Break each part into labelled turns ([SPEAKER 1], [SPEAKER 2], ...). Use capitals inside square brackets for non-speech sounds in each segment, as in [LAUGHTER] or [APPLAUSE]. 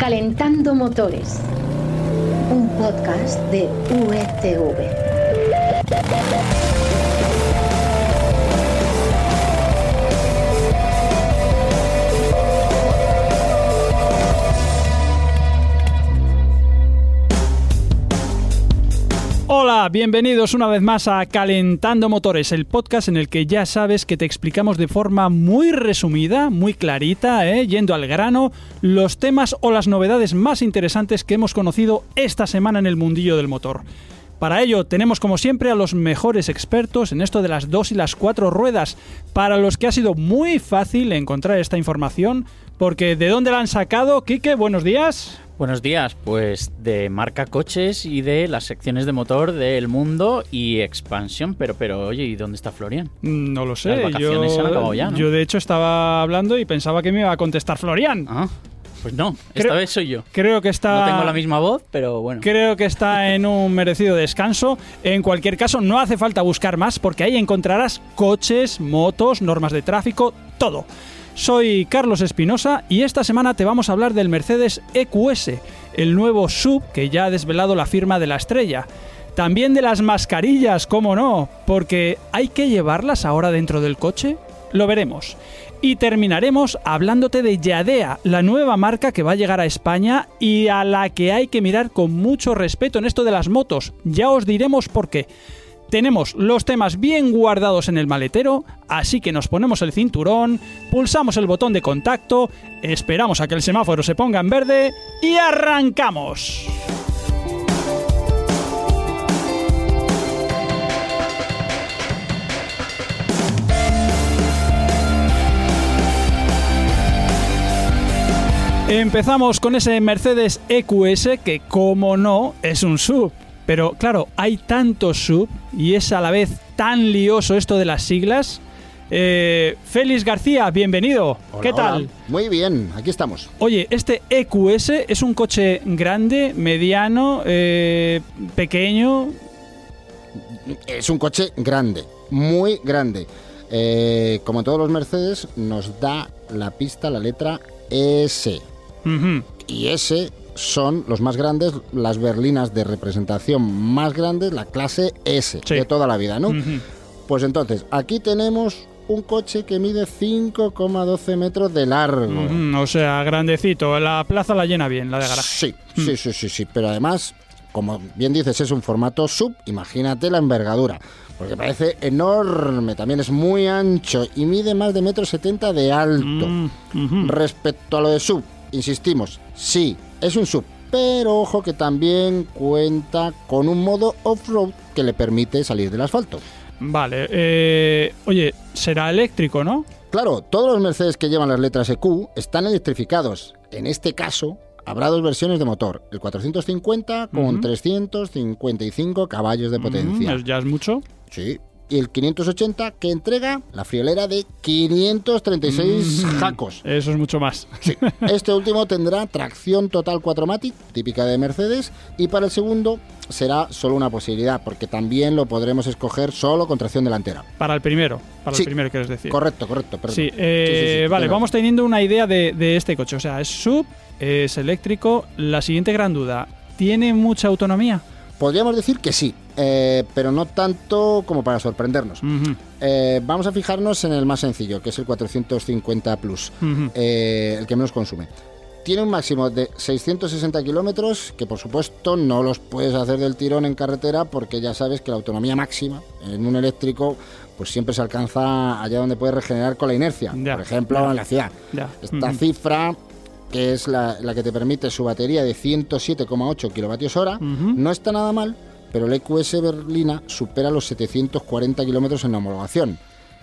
[SPEAKER 1] Calentando Motores, un podcast de UETV.
[SPEAKER 2] Bienvenidos una vez más a Calentando Motores, el podcast en el que ya sabes que te explicamos de forma muy resumida, muy clarita, ¿eh? yendo al grano, los temas o las novedades más interesantes que hemos conocido esta semana en el mundillo del motor. Para ello tenemos como siempre a los mejores expertos en esto de las dos y las cuatro ruedas, para los que ha sido muy fácil encontrar esta información, porque ¿de dónde la han sacado? Quique, buenos días.
[SPEAKER 3] Buenos días, pues de marca coches y de las secciones de motor del mundo y expansión, pero pero oye, ¿y dónde está Florian?
[SPEAKER 2] Mm, No lo sé.
[SPEAKER 3] Las vacaciones
[SPEAKER 2] yo,
[SPEAKER 3] se han acabado ya, ¿no?
[SPEAKER 2] yo de hecho estaba hablando y pensaba que me iba a contestar Florian.
[SPEAKER 3] Ah, pues no, esta
[SPEAKER 2] Creo-
[SPEAKER 3] vez soy yo.
[SPEAKER 2] Creo que está.
[SPEAKER 3] No tengo la misma voz, pero bueno.
[SPEAKER 2] Creo que está [LAUGHS] en un merecido descanso. En cualquier caso, no hace falta buscar más porque ahí encontrarás coches, motos, normas de tráfico, todo. Soy Carlos Espinosa y esta semana te vamos a hablar del Mercedes EQS, el nuevo sub que ya ha desvelado la firma de la estrella. También de las mascarillas, cómo no, porque ¿hay que llevarlas ahora dentro del coche? Lo veremos. Y terminaremos hablándote de Yadea, la nueva marca que va a llegar a España y a la que hay que mirar con mucho respeto en esto de las motos. Ya os diremos por qué. Tenemos los temas bien guardados en el maletero, así que nos ponemos el cinturón, pulsamos el botón de contacto, esperamos a que el semáforo se ponga en verde y arrancamos. Empezamos con ese Mercedes EQS que, como no, es un sub. Pero claro, hay tantos sub y es a la vez tan lioso esto de las siglas. Eh, Félix García, bienvenido.
[SPEAKER 4] Hola,
[SPEAKER 2] ¿Qué tal?
[SPEAKER 4] hola. Muy bien, aquí estamos.
[SPEAKER 2] Oye, este EQS es un coche grande, mediano, eh, pequeño.
[SPEAKER 4] Es un coche grande, muy grande. Eh, como todos los Mercedes, nos da la pista la letra S. Y S son los más grandes, las berlinas de representación más grandes, la clase S
[SPEAKER 2] Sí.
[SPEAKER 4] de toda la vida, ¿no? Pues entonces, aquí tenemos un coche que mide 5,12 metros de largo.
[SPEAKER 2] O sea, grandecito. La plaza la llena bien, la de garaje.
[SPEAKER 4] Sí, sí, sí, sí, sí. Pero además, como bien dices, es un formato sub. Imagínate la envergadura. Porque parece enorme, también es muy ancho y mide más de metro setenta de alto.
[SPEAKER 2] Mm.
[SPEAKER 4] Respecto a lo de sub, insistimos, sí, es un sub. Pero ojo que también cuenta con un modo off-road que le permite salir del asfalto.
[SPEAKER 2] Vale. eh, oye, será eléctrico, ¿no?
[SPEAKER 4] Claro, todos los Mercedes que llevan las letras EQ están electrificados. En este caso, habrá dos versiones de motor. El 450 con
[SPEAKER 2] Ujú.
[SPEAKER 4] 355 caballos de potencia.
[SPEAKER 2] Mm, es- ya es mucho.
[SPEAKER 4] Sí. Y el 580 que entrega la friolera de 536
[SPEAKER 2] Mm.
[SPEAKER 4] jacos.
[SPEAKER 2] Eso es mucho más.
[SPEAKER 4] Sí. Este último tendrá tracción total 4MATIC, típica de Mercedes, y para el segundo será solo una posibilidad, porque también lo podremos escoger solo con tracción delantera.
[SPEAKER 2] Para el primero. Para
[SPEAKER 4] Sí.
[SPEAKER 2] el primero, quieres decir.
[SPEAKER 4] Correcto, correcto. perdón.
[SPEAKER 2] Sí, eh,
[SPEAKER 4] Sí,
[SPEAKER 2] vale, vamos teniendo una idea de, de este coche. O sea, es sub, es eléctrico. La siguiente gran duda, ¿tiene mucha autonomía?
[SPEAKER 4] Podríamos decir que sí, eh, pero no tanto como para sorprendernos. Eh, vamos a fijarnos en el más sencillo, que es el 450 Plus, eh, el que menos consume. Tiene un máximo de 660 kilómetros, que por supuesto no los puedes hacer del tirón en carretera, porque ya sabes que la autonomía máxima en un eléctrico pues siempre se alcanza allá donde puedes regenerar con la inercia, por ejemplo en la ciudad. Esta cifra, que es la, la que te permite su batería de 107,8 kilovatios hora, no está nada mal, pero el EQS Berlina supera los 740 kilómetros en homologación.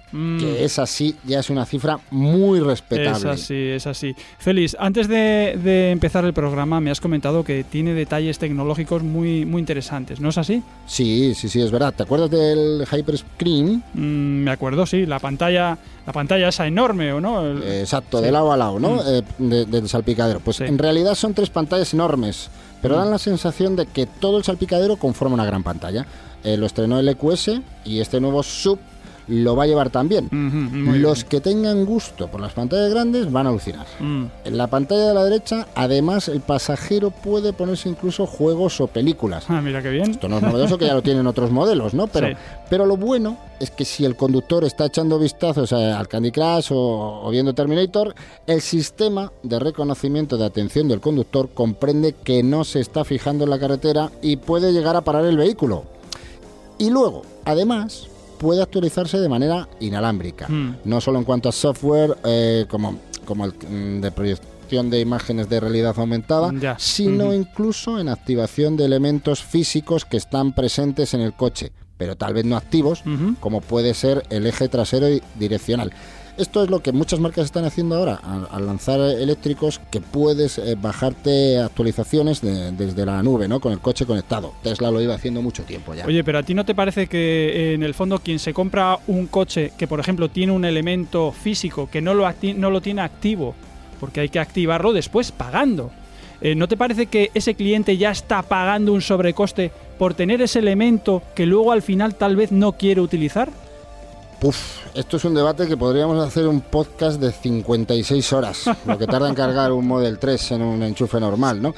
[SPEAKER 2] Mm,
[SPEAKER 4] Que es así, ya es una cifra muy
[SPEAKER 2] es
[SPEAKER 4] respetable.
[SPEAKER 2] así, es así. Félix, antes de, de empezar el programa me has comentado que tiene detalles tecnológicos muy, muy interesantes, ¿no es así?
[SPEAKER 4] Sí, sí, sí, es verdad. ¿Te acuerdas del Hyperscreen?
[SPEAKER 2] Mm, me acuerdo, sí, la pantalla, la pantalla esa enorme, ¿o no? El-
[SPEAKER 4] exacto,
[SPEAKER 2] Sí.
[SPEAKER 4] de lado a lado, ¿no?
[SPEAKER 2] Mm.
[SPEAKER 4] Eh, de- del salpicadero. Pues
[SPEAKER 2] Sí.
[SPEAKER 4] en realidad son tres pantallas enormes, pero dan la sensación de que todo el salpicadero conforma una gran pantalla. Eh, lo estrenó el EQS y este nuevo sub lo va a llevar también. Los
[SPEAKER 2] bien.
[SPEAKER 4] que tengan gusto por las pantallas grandes van a alucinar.
[SPEAKER 2] Mm.
[SPEAKER 4] En la pantalla de la derecha, además, el pasajero puede ponerse incluso juegos o películas.
[SPEAKER 2] Ah, mira qué bien.
[SPEAKER 4] Esto no es novedoso, que ya lo tienen otros modelos, ¿no? Pero, [LAUGHS]
[SPEAKER 2] Sí.
[SPEAKER 4] pero lo bueno es que si el conductor está echando vistazos al Candy Crush o, o viendo Terminator, el sistema de reconocimiento de atención del conductor comprende que no se está fijando en la carretera y puede llegar a parar el vehículo. Y luego, además, puede actualizarse de manera inalámbrica.
[SPEAKER 2] Mm.
[SPEAKER 4] No solo en cuanto a software, eh, como, como el mm, de proyección de imágenes de realidad aumentada,
[SPEAKER 2] Ya.
[SPEAKER 4] sino incluso en activación de elementos físicos que están presentes en el coche, pero tal vez no activos, como puede ser el eje trasero y direccional. Esto es lo que muchas marcas están haciendo ahora, al, lanzar eléctricos, que puedes eh, bajarte actualizaciones de- desde la nube, ¿no? Con el coche conectado. Tesla lo iba haciendo mucho tiempo ya.
[SPEAKER 2] Oye, pero a ti no te parece que eh, en el fondo quien se compra un coche que por ejemplo tiene un elemento físico que no lo, no lo tiene activo, porque hay que activarlo después pagando, eh, ¿no te parece que ese cliente ya está pagando un sobrecoste por tener ese elemento que luego al final tal vez no quiere utilizar?
[SPEAKER 4] Puf, esto es un debate que podríamos hacer un podcast de 56 horas, lo que tarda en cargar un Model 3 en un enchufe normal, ¿no?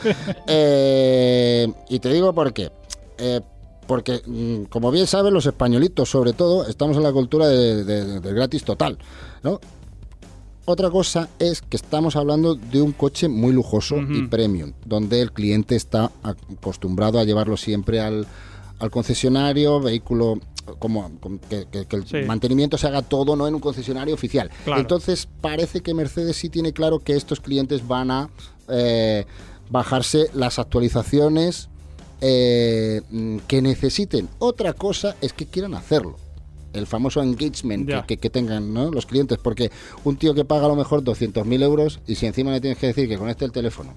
[SPEAKER 4] Eh, y te digo por qué. Eh, porque, mm, como bien saben los españolitos, sobre todo, estamos en la cultura de- de- del gratis total, ¿no? Otra cosa es que estamos hablando de un coche muy lujoso y premium, donde el cliente está acostumbrado a llevarlo siempre al, al concesionario, vehículo como, como que, que- que el
[SPEAKER 2] Sí.
[SPEAKER 4] mantenimiento se haga todo no en un concesionario oficial.
[SPEAKER 2] Claro.
[SPEAKER 4] Entonces parece que Mercedes sí tiene claro que estos clientes van a eh, bajarse las actualizaciones eh, mm, que necesiten. Otra cosa es que quieran hacerlo. El famoso engagement que,
[SPEAKER 2] Ya.
[SPEAKER 4] que- que tengan ¿no? los clientes, porque un tío que paga a lo mejor 200.000 euros y si encima le tienes que decir que conecte el teléfono,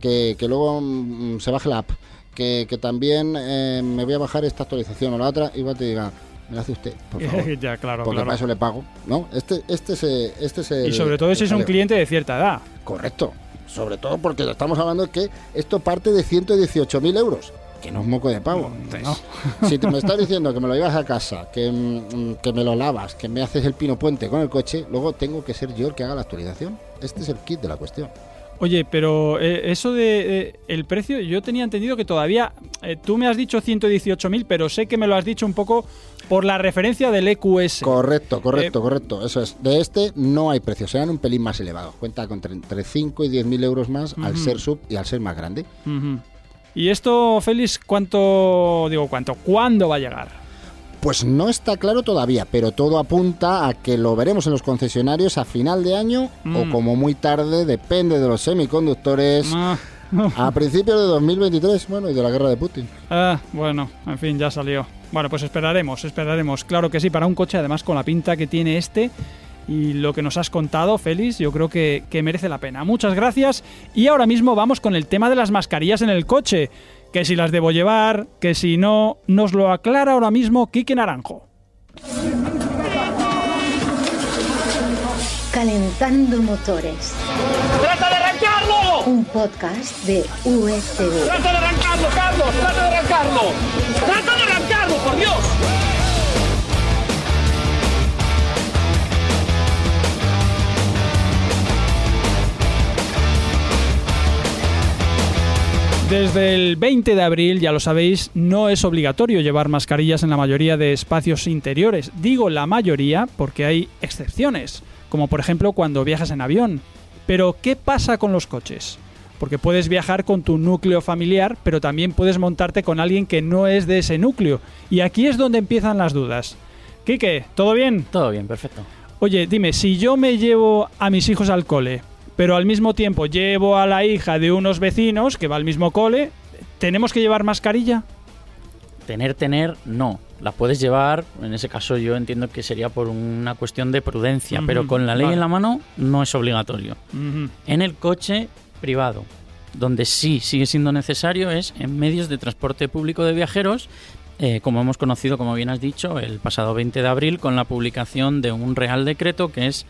[SPEAKER 4] que, que luego mm, se baje la app, que, que también eh, me voy a bajar esta actualización o la otra, igual te diga, me la hace usted, por [LAUGHS] favor.
[SPEAKER 2] ya, claro,
[SPEAKER 4] Porque
[SPEAKER 2] claro.
[SPEAKER 4] para eso le pago, ¿no? Este, este es, eh, este es el-
[SPEAKER 2] Y sobre todo si es un cliente de cierta edad.
[SPEAKER 4] Correcto. Sobre todo porque estamos hablando de que esto parte de 118.000 euros. Que no es moco de pavo.
[SPEAKER 2] No. [LAUGHS]
[SPEAKER 4] Si te me estás diciendo que me lo llevas a casa, que, mm, que me lo lavas, que me haces el pino puente con el coche, luego tengo que ser yo el que haga la actualización. Este es el kit de la cuestión.
[SPEAKER 2] Oye, pero eh, eso de eh, el precio, yo tenía entendido que todavía, eh, tú me has dicho 118.000, pero sé que me lo has dicho un poco por la referencia del EQS.
[SPEAKER 4] Correcto, correcto, correcto. Eso es. De este no hay precio, serán un pelín más elevados. Cuenta con tre- entre 5 y 10.000 euros más al ser sub y al ser más grande.
[SPEAKER 2] Y esto, Félix, ¿cuánto, digo, cuánto, cuándo va a llegar?
[SPEAKER 4] Pues no está claro todavía, pero todo apunta a que lo veremos en los concesionarios a final de año o
[SPEAKER 2] Mm.
[SPEAKER 4] como muy tarde, depende de los semiconductores,
[SPEAKER 2] Ah,
[SPEAKER 4] a principios de 2023, bueno, y de la guerra de Putin.
[SPEAKER 2] ah, bueno, en fin, ya salió. Bueno, pues esperaremos, esperaremos. Claro que sí, para un coche, además con la pinta que tiene este y lo que nos has contado, Félix, yo creo que, que merece la pena. Muchas gracias. Y ahora mismo vamos con el tema de las mascarillas en el coche. Que si las debo llevar, que si no, nos lo aclara ahora mismo Quique Naranjo.
[SPEAKER 1] Calentando motores.
[SPEAKER 5] ¡Trata de arrancarlo!
[SPEAKER 1] Un podcast de USV.
[SPEAKER 5] ¡Trata de arrancarlo, Carlos! ¡Trata de arrancarlo!
[SPEAKER 2] Desde el 20 de abril, ya lo sabéis, no es obligatorio llevar mascarillas en la mayoría de espacios interiores. Digo la mayoría porque hay excepciones, como por ejemplo cuando viajas en avión. Pero, ¿qué pasa con los coches? Porque puedes viajar con tu núcleo familiar, pero también puedes montarte con alguien que no es de ese núcleo. Y aquí es donde empiezan las dudas. Quique, ¿todo bien?
[SPEAKER 3] Todo bien, perfecto.
[SPEAKER 2] Oye, dime, si yo me llevo a mis hijos al cole, pero al mismo tiempo llevo a la hija de unos vecinos que va al mismo cole, ¿tenemos que llevar mascarilla?
[SPEAKER 3] Tener, tener, no. La puedes llevar, en ese caso yo entiendo que sería por una cuestión de prudencia, pero con la ley
[SPEAKER 2] vale.
[SPEAKER 3] en la mano no es obligatorio. En el coche privado, donde sí sigue siendo necesario es en medios de transporte público de viajeros, eh, como hemos conocido, como bien has dicho, el pasado 20 de abril con la publicación de un real decreto que es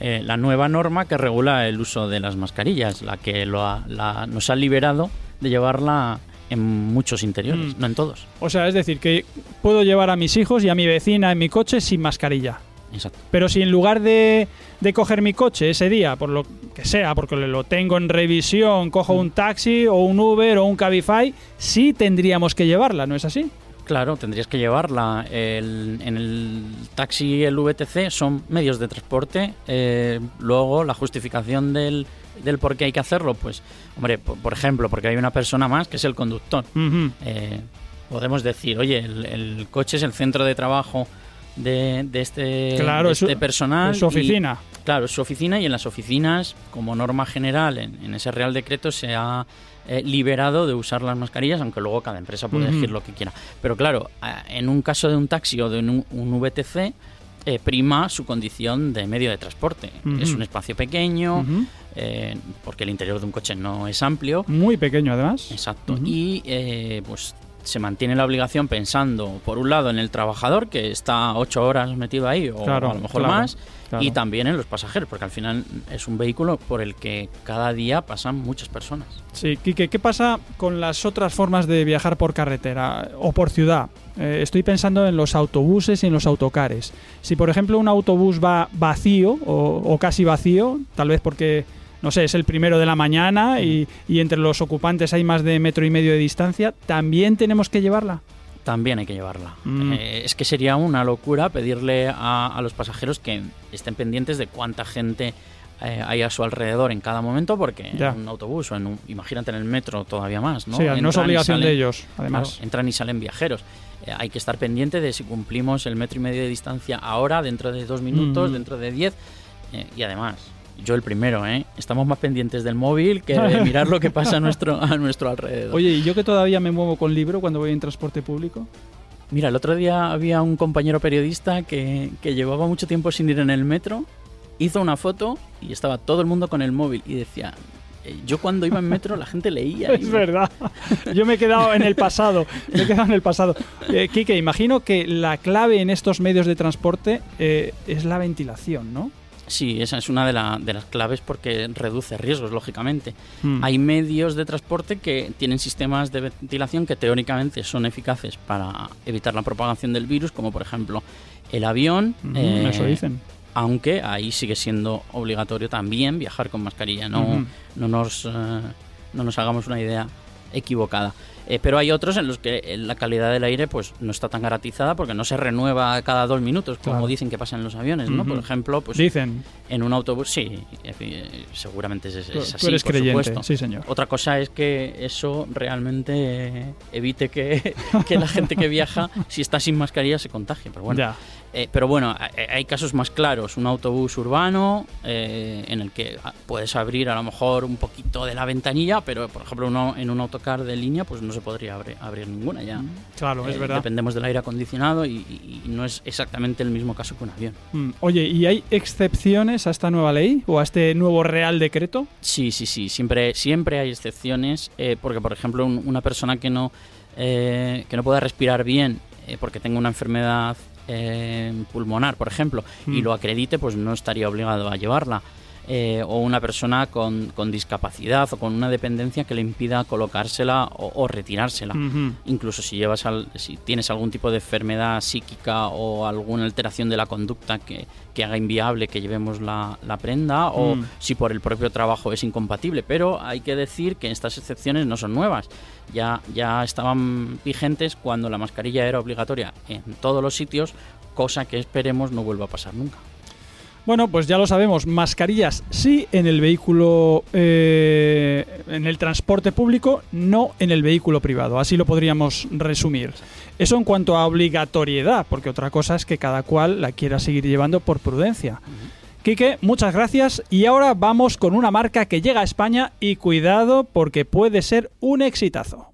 [SPEAKER 3] eh, la nueva norma que regula el uso de las mascarillas, la que lo ha- la- nos ha liberado de llevarla en muchos interiores,
[SPEAKER 2] Mm.
[SPEAKER 3] no en todos.
[SPEAKER 2] O sea, es decir, que puedo llevar a mis hijos y a mi vecina en mi coche sin mascarilla.
[SPEAKER 3] Exacto.
[SPEAKER 2] Pero si en lugar de, de coger mi coche ese día, por lo que sea, porque lo tengo en revisión, cojo un taxi o un Uber o un Cabify, sí tendríamos que llevarla, ¿no es así?
[SPEAKER 3] Claro, tendrías que llevarla. El- en el taxi y el VTC son medios de transporte. eh, luego, la justificación del, del por qué hay que hacerlo, pues, hombre, por, por ejemplo, porque hay una persona más que es el conductor. Eh, podemos decir, oye, el, el coche es el centro de trabajo de, de este,
[SPEAKER 2] Claro,
[SPEAKER 3] de
[SPEAKER 2] su-
[SPEAKER 3] este personal.
[SPEAKER 2] es su
[SPEAKER 3] y-
[SPEAKER 2] oficina.
[SPEAKER 3] claro, es su oficina y en las oficinas, como norma general, en, en ese Real Decreto se ha eh, liberado de usar las mascarillas, aunque luego cada empresa puede elegir lo que quiera. Pero claro, en un caso de un taxi o de un, un VTC, eh, prima su condición de medio de transporte. Es un espacio pequeño, eh, porque el interior de un coche no es amplio.
[SPEAKER 2] Muy pequeño, además.
[SPEAKER 3] Exacto. Y eh, pues se mantiene la obligación pensando, por un lado, en el trabajador, que está ocho horas metido ahí, o
[SPEAKER 2] Claro,
[SPEAKER 3] a lo mejor
[SPEAKER 2] claro,
[SPEAKER 3] más,
[SPEAKER 2] claro.
[SPEAKER 3] y también en los pasajeros, porque al final es un vehículo por el que cada día pasan muchas personas.
[SPEAKER 2] Sí, Quique, ¿qué pasa con las otras formas de viajar por carretera o por ciudad? Eh, estoy pensando en los autobuses y en los autocares. Si, por ejemplo, un autobús va vacío o, o casi vacío, tal vez porque, no sé, es el primero de la mañana y, y entre los ocupantes hay más de metro y medio de distancia, ¿también tenemos que llevarla?
[SPEAKER 3] También hay que llevarla.
[SPEAKER 2] Mm.
[SPEAKER 3] Eh, es que sería una locura pedirle a, a los pasajeros que estén pendientes de cuánta gente eh, hay a su alrededor en cada momento, porque
[SPEAKER 2] Ya.
[SPEAKER 3] en un autobús o en un, imagínate en el metro todavía más, ¿no?
[SPEAKER 2] Sí, no es obligación de ellos, además.
[SPEAKER 3] Claro, entran y salen viajeros. Eh, hay que estar pendiente de si cumplimos el metro y medio de distancia ahora, dentro de dos minutos,
[SPEAKER 2] Mm.
[SPEAKER 3] dentro de diez. Y además, yo el primero, ¿eh? Estamos más pendientes del móvil que de [LAUGHS] mirar lo que pasa a nuestro, a nuestro alrededor.
[SPEAKER 2] Oye, ¿y yo que todavía me muevo con libro cuando voy en transporte público?
[SPEAKER 3] Mira, el otro día había un compañero periodista que, que llevaba mucho tiempo sin ir en el metro, hizo una foto y estaba todo el mundo con el móvil y decía, eh, yo cuando iba en metro la gente leía. [LAUGHS]
[SPEAKER 2] Es verdad. Yo me he quedado en el pasado. Me he quedado en el pasado. [LAUGHS] Eh, Quique, imagino que la clave en estos medios de transporte eh, es la ventilación, ¿no?
[SPEAKER 3] Sí, esa es una de, la- de las claves porque reduce riesgos, lógicamente.
[SPEAKER 2] Mm.
[SPEAKER 3] Hay medios de transporte que tienen sistemas de ventilación que teóricamente son eficaces para evitar la propagación del virus, como por ejemplo el avión. Eh,
[SPEAKER 2] Eso dicen.
[SPEAKER 3] Aunque ahí sigue siendo obligatorio también viajar con mascarilla. No, no, nos, eh, no nos hagamos una idea equivocada. Eh, pero hay otros en los que eh, la calidad del aire pues no está tan garantizada porque no se renueva cada dos minutos, como
[SPEAKER 2] Claro.
[SPEAKER 3] dicen que pasa en los aviones, ¿no? Por ejemplo, pues
[SPEAKER 2] Dicen.
[SPEAKER 3] en un autobús, sí, eh, seguramente es, es
[SPEAKER 2] Tú,
[SPEAKER 3] así,
[SPEAKER 2] tú eres
[SPEAKER 3] por
[SPEAKER 2] creyente.
[SPEAKER 3] supuesto.
[SPEAKER 2] Sí, señor.
[SPEAKER 3] Otra cosa es que eso realmente evite que, [LAUGHS] que la gente que viaja, si está sin mascarilla, se contagie. Pero bueno,
[SPEAKER 2] Ya.
[SPEAKER 3] Eh, pero bueno hay, hay casos más claros. Un autobús urbano eh, en el que ah, puedes abrir a lo mejor un poquito de la ventanilla, pero por ejemplo uno, en un autocar de línea pues no se podría abrir, abrir ninguna ya.
[SPEAKER 2] Claro, es
[SPEAKER 3] Eh,
[SPEAKER 2] verdad.
[SPEAKER 3] Dependemos del aire acondicionado y, no es exactamente el mismo caso que un avión.
[SPEAKER 2] Mm. Oye, ¿y hay excepciones a esta nueva ley o a este nuevo Real Decreto?
[SPEAKER 3] Sí, sí, sí, siempre, siempre hay excepciones, eh, porque por ejemplo un- una persona que no, eh, que no pueda respirar bien eh, porque tenga una enfermedad eh, pulmonar, por ejemplo, y
[SPEAKER 2] Mm.
[SPEAKER 3] lo acredite, pues no estaría obligado a llevarla. Eh, o una persona con, con discapacidad o con una dependencia que le impida colocársela o, o retirársela. Incluso si llevas al- si tienes algún tipo de enfermedad psíquica o alguna alteración de la conducta que, que haga inviable que llevemos la, la prenda o
[SPEAKER 2] Mm.
[SPEAKER 3] si por el propio trabajo es incompatible. Pero hay que decir que estas excepciones no son nuevas. Ya, ya estaban vigentes cuando la mascarilla era obligatoria en todos los sitios, cosa que esperemos no vuelva a pasar nunca.
[SPEAKER 2] Bueno, pues ya lo sabemos, mascarillas sí en el vehículo, eh, en el transporte público, no en el vehículo privado. Así lo podríamos resumir. Eso en cuanto a obligatoriedad, porque otra cosa es que cada cual la quiera seguir llevando por prudencia. Quique, muchas gracias y ahora vamos con una marca que llega a España y cuidado porque puede ser un exitazo.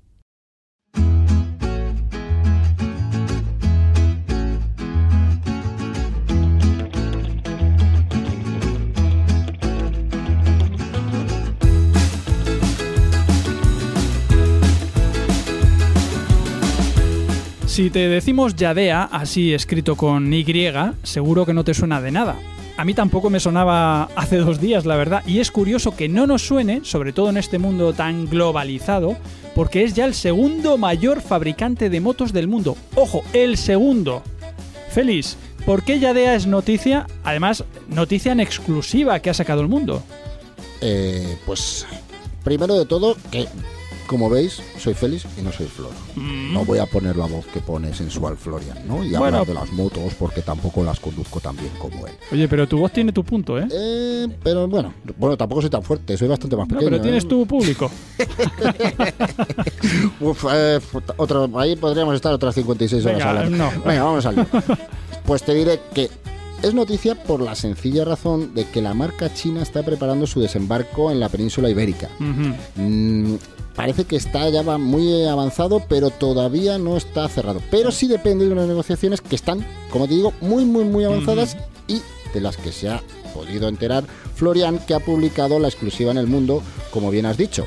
[SPEAKER 2] Si te decimos Yadea, así escrito con Y, seguro que no te suena de nada. a mí tampoco me sonaba hace dos días, la verdad. Y es curioso que no nos suene, sobre todo en este mundo tan globalizado, porque es ya el segundo mayor fabricante de motos del mundo. Ojo, el segundo. Feliz, ¿por qué Yadea es noticia? Además, noticia en exclusiva que ha sacado el mundo.
[SPEAKER 4] Eh, pues primero de todo, que como veis, soy feliz y no soy Flor. No voy a poner la voz que pone sensual Florian, ¿no? Y
[SPEAKER 2] Mm. Bueno.
[SPEAKER 4] hablar de las motos porque tampoco las conduzco tan bien como él.
[SPEAKER 2] Oye, pero tu voz tiene tu punto, ¿eh?
[SPEAKER 4] Eh, pero bueno, bueno, tampoco soy tan fuerte, soy bastante más
[SPEAKER 2] No,
[SPEAKER 4] pequeño.
[SPEAKER 2] pero tienes
[SPEAKER 4] ¿eh?
[SPEAKER 2] tu público. [LAUGHS]
[SPEAKER 4] Uf, eh, otro, ahí podríamos estar otras 56 horas
[SPEAKER 2] Venga,
[SPEAKER 4] hablando.
[SPEAKER 2] no.
[SPEAKER 4] Venga, vamos al lío. [LAUGHS] Pues te diré que es noticia por la sencilla razón de que la marca china está preparando su desembarco en la península ibérica. Mm, parece que está ya muy avanzado, pero todavía no está cerrado. Pero sí depende de unas negociaciones que están, como te digo, muy, muy, muy avanzadas y de las que se ha podido enterar Florian, que ha publicado la exclusiva en el mundo, como bien has dicho.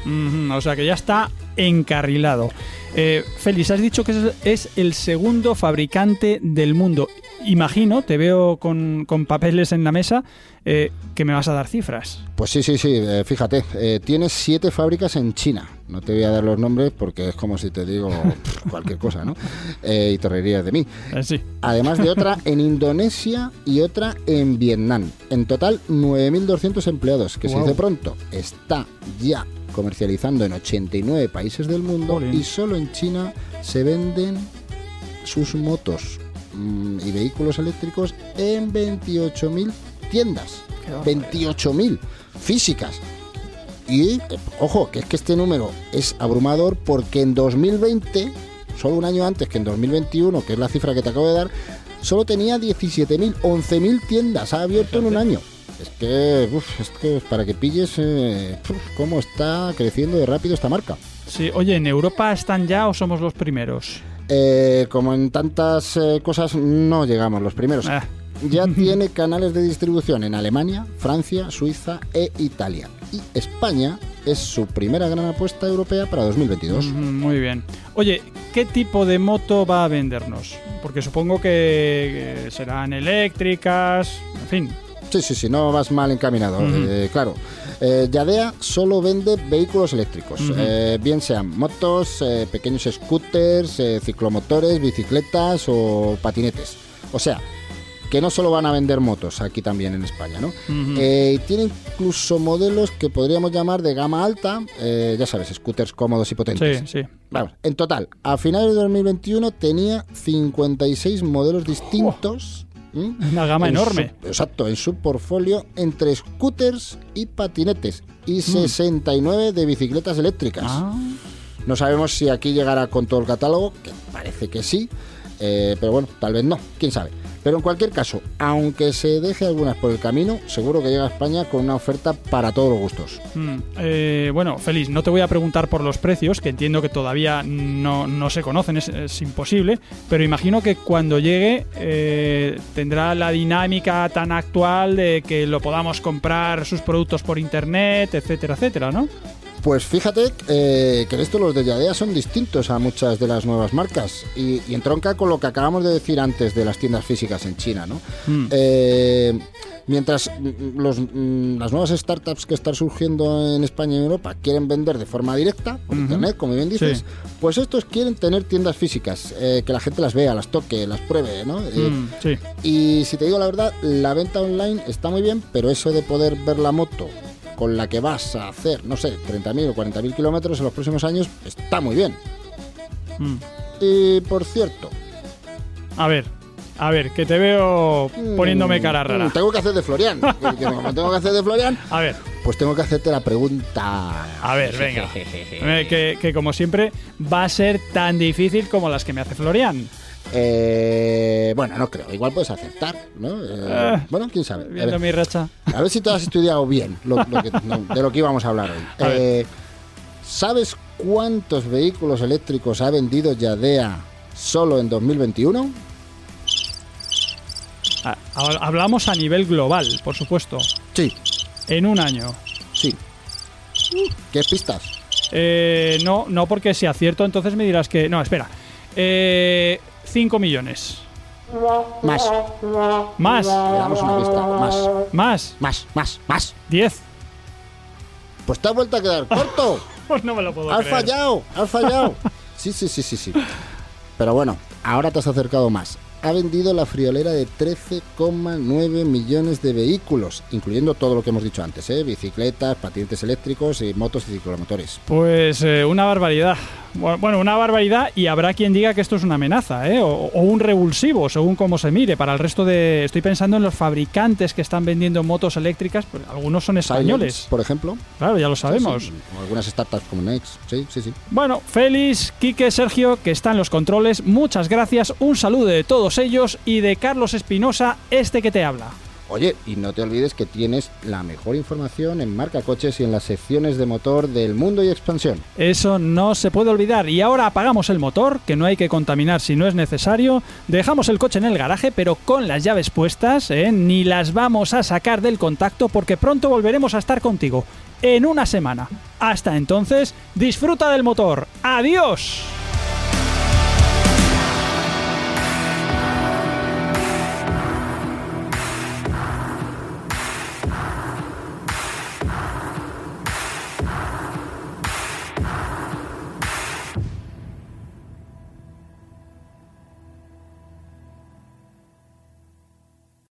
[SPEAKER 2] O sea que ya está encarrilado. Eh, Félix, has dicho que es, el segundo fabricante del mundo. Imagino, te veo con, con papeles en la mesa, eh, que me vas a dar cifras.
[SPEAKER 4] Pues sí, sí, sí, eh, fíjate, eh, tiene siete fábricas en China. No te voy a dar los nombres porque es como si te digo pff, [LAUGHS] cualquier cosa, ¿no? Y te reirías de mí.
[SPEAKER 2] Sí.
[SPEAKER 4] Además de otra [LAUGHS] en Indonesia y otra en Vietnam. En total, 9.200 empleados, que se
[SPEAKER 2] Guau.
[SPEAKER 4] dice pronto, está ya comercializando en 89 países del mundo y solo en China se venden sus motos mm, y vehículos eléctricos en 28.000 tiendas.
[SPEAKER 2] Qué barbaridad.
[SPEAKER 4] 28.000 físicas. Y, eh, ojo, que es que este número es abrumador porque en 2020, solo un año antes que en 2021, que es la cifra que te acabo de dar, solo tenía 17.000, 11.000 tiendas, ha abierto en un año. Es que, uf, es que para que pilles eh, uf, cómo está creciendo de rápido esta marca.
[SPEAKER 2] Sí, oye, ¿en Europa están ya o somos los primeros?
[SPEAKER 4] Eh, como en tantas eh, cosas, no llegamos los primeros.
[SPEAKER 2] Ah,
[SPEAKER 4] ya [LAUGHS] tiene canales de distribución en Alemania, Francia, Suiza e Italia. Y España es su primera gran apuesta europea para 2022.
[SPEAKER 2] ujú, muy bien. Oye, ¿qué tipo de moto va a vendernos? Porque supongo que serán eléctricas, en fin.
[SPEAKER 4] Sí, sí, sí, no vas mal encaminado. Eh, claro. Eh, Yadea solo vende vehículos eléctricos, eh, bien sean motos, eh, pequeños scooters, eh, ciclomotores, bicicletas o patinetes. O sea, que no solo van a vender motos aquí también en España, ¿no? Eh, y tiene incluso modelos que podríamos llamar de gama alta, eh, ya sabes, scooters cómodos y potentes.
[SPEAKER 2] sí, sí.
[SPEAKER 4] Vamos, en total, a finales de 2021 tenía 56 modelos distintos. ¿M?
[SPEAKER 2] Una gama
[SPEAKER 4] en
[SPEAKER 2] enorme.
[SPEAKER 4] su- exacto, en su portfolio entre scooters y patinetes y 69 de bicicletas eléctricas.
[SPEAKER 2] Mm. Ah,
[SPEAKER 4] No sabemos si aquí llegará con todo el catálogo, que parece que sí, eh, pero bueno, tal vez no, quién sabe. Pero en cualquier caso, aunque se deje algunas por el camino, seguro que llega a España con una oferta para todos los gustos.
[SPEAKER 2] mm, eh, bueno, Félix, no te voy a preguntar por los precios, que entiendo que todavía no, no se conocen, es, es imposible, pero imagino que cuando llegue eh, tendrá la dinámica tan actual de que lo podamos comprar sus productos por internet, etcétera, etcétera, ¿no?
[SPEAKER 4] Pues fíjate eh, que en esto los de Yadea son distintos a muchas de las nuevas marcas y, y entronca con lo que acabamos de decir antes de las tiendas físicas en China, ¿no?
[SPEAKER 2] Mm.
[SPEAKER 4] Eh, mientras mm, los, las nuevas startups que están surgiendo en España y en Europa quieren vender de forma directa, por internet, como bien dices,
[SPEAKER 2] Sí.
[SPEAKER 4] pues estos quieren tener tiendas físicas, eh, que la gente las vea, las toque, las pruebe, ¿no? Eh,
[SPEAKER 2] Mm, sí.
[SPEAKER 4] y si te digo la verdad, la venta online está muy bien, pero eso de poder ver la moto con la que vas a hacer, no sé, 30.000 o 40.000 kilómetros en los próximos años, está muy bien.
[SPEAKER 2] Mm.
[SPEAKER 4] Y por cierto,
[SPEAKER 2] A ver, a ver, que te veo poniéndome
[SPEAKER 4] mm,
[SPEAKER 2] cara
[SPEAKER 4] mm,
[SPEAKER 2] rara.
[SPEAKER 4] Tengo que hacer de Florian. [LAUGHS] como tengo que hacer de Florian,
[SPEAKER 2] A ver,
[SPEAKER 4] pues tengo que hacerte la pregunta.
[SPEAKER 2] a ver, venga. [LAUGHS] Eh, que, que como siempre va a ser tan difícil como las que me hace Florian.
[SPEAKER 4] Eh, bueno, no creo. Igual puedes aceptar, ¿no? Eh,
[SPEAKER 2] Eh,
[SPEAKER 4] bueno, quién sabe. A ver,
[SPEAKER 2] mi racha.
[SPEAKER 4] a ver si te has estudiado bien lo- lo que- no, de lo que íbamos a hablar hoy.
[SPEAKER 2] A.
[SPEAKER 4] Eh, ¿Sabes cuántos vehículos eléctricos ha vendido Yadea solo en 2021?
[SPEAKER 2] Ah, hab- Hablamos a nivel global, por supuesto.
[SPEAKER 4] Sí,
[SPEAKER 2] En un año.
[SPEAKER 4] sí. ¿Qué pistas?
[SPEAKER 2] Eh, no, no porque si acierto entonces me dirás que... No, espera. Eh, 5 millones.
[SPEAKER 4] Más.
[SPEAKER 2] Más.
[SPEAKER 4] Le damos una pista. Más.
[SPEAKER 2] Más.
[SPEAKER 4] Más, más, más.
[SPEAKER 2] 10.
[SPEAKER 4] Pues te has vuelto a quedar corto. [LAUGHS]
[SPEAKER 2] Pues no me lo puedo
[SPEAKER 4] Has
[SPEAKER 2] creer.
[SPEAKER 4] fallado, has fallado. Sí, sí, sí, sí, sí. Pero bueno, ahora te has acercado más. Ha vendido la friolera de 13,9 millones de vehículos, incluyendo todo lo que hemos dicho antes, ¿eh? bicicletas, patinetes eléctricos y motos y ciclomotores.
[SPEAKER 2] Pues eh, una barbaridad. Bu- Bueno, una barbaridad y habrá quien diga que esto es una amenaza, ¿eh? o, o un revulsivo, según cómo se mire. Para el resto de... Estoy pensando en los fabricantes que están vendiendo motos eléctricas, pues algunos son españoles.
[SPEAKER 4] Silence, por ejemplo.
[SPEAKER 2] Claro, ya lo sabemos.
[SPEAKER 4] Sí, sí, o algunas startups como Next. Sí, sí, sí.
[SPEAKER 2] Bueno, Félix, Quique, Sergio, que están en los controles, muchas gracias. Un saludo de todos ellos y de Carlos Espinosa, este que te habla.
[SPEAKER 4] Oye, y no te olvides que tienes la mejor información en marca coches y en las secciones de motor del mundo y expansión.
[SPEAKER 2] Eso no se puede olvidar. Y ahora apagamos el motor, que no hay que contaminar si no es necesario. Dejamos el coche en el garaje, pero con las llaves puestas, ¿eh? ni las vamos a sacar del contacto porque pronto volveremos a estar contigo. En una semana. Hasta entonces, disfruta del motor. ¡Adiós!